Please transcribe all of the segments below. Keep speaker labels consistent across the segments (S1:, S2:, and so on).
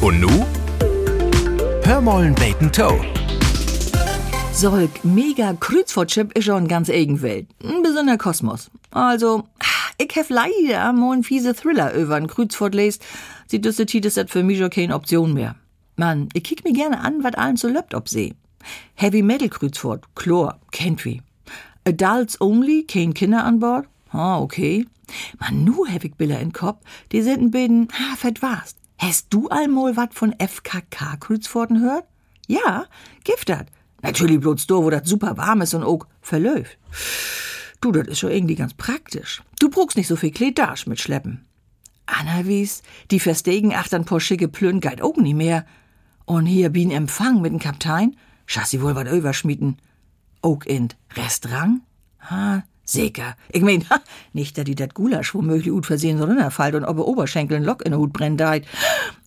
S1: Und nu? Hör mollen Bacon Toe.
S2: Solk mega Kreuzfahrtschip ist schon ganz eigen Welt. Ein besonderer Kosmos. Also, ich hef leider mal einen fiese Thriller über ein Kreuzfahrt lest. Sie düsse Titel ist für mich auch keine Option mehr. Mann, ich kick mir gerne an, wat allen so löppt ob See. Heavy Metal Kreuzfahrt, Chlor, kennt wie. Adults only, kein Kinder an Bord? Ah, okay. Man, nu hab ich Bilder in Kopf, die sind ein bisschen, ha, fett warst. Hast du allmol wat von FKK Kreuzfahrten hört? Ja, giftet. Natürlich bloß do, wo das super warm ist und auch verläuft. Du, das ist schon irgendwie ganz praktisch. Du brauchst nicht so viel Kletage mit Schleppen. Anna wies, die verstegen achtern paar schicke Plön geit auch nie mehr. Und hier bin Empfang mit dem Kaptein, chassi wohl wat überschmieden. Auch in Restaurant? Ha, sicher. Ich mein, ha, nicht, dass die dat Gulasch womöglich gut versehen so runterfallt und ob er Oberschenkel ein Lock in der Hut brennt deit.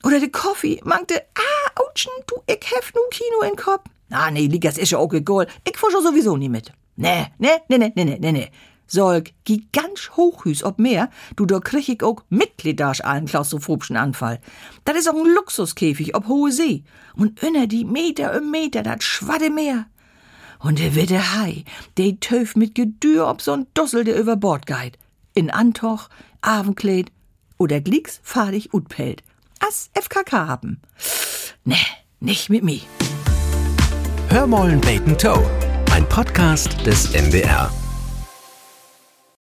S2: Oder de Kaffee, mangte, ah, Autschen, du, ich hef nu Kino in Kopf. Ah, nee, Ligas ist ja auch egal. Ich fahr schon sowieso nie mit. Nee, nee, nee, nee, nee, nee, nee. Solk, geh ganz hochhüs ob mehr, du, da krieg ich auch Mitgliedage allen klaustrophobischen Anfall. Das ist auch ein Luxuskäfig ob hohe See. Und inner die Meter um Meter, dat schwadde Meer. Und der witte Hai, de töf mit Gedür ob so'n Dussel, der über Bord geit. In Antoch, Abendkleid oder Glicks fahrig utpelt. As FKK haben. Nee, nicht mit mi.
S1: Hör mollen Bacon Toe. Ein Podcast des NDR.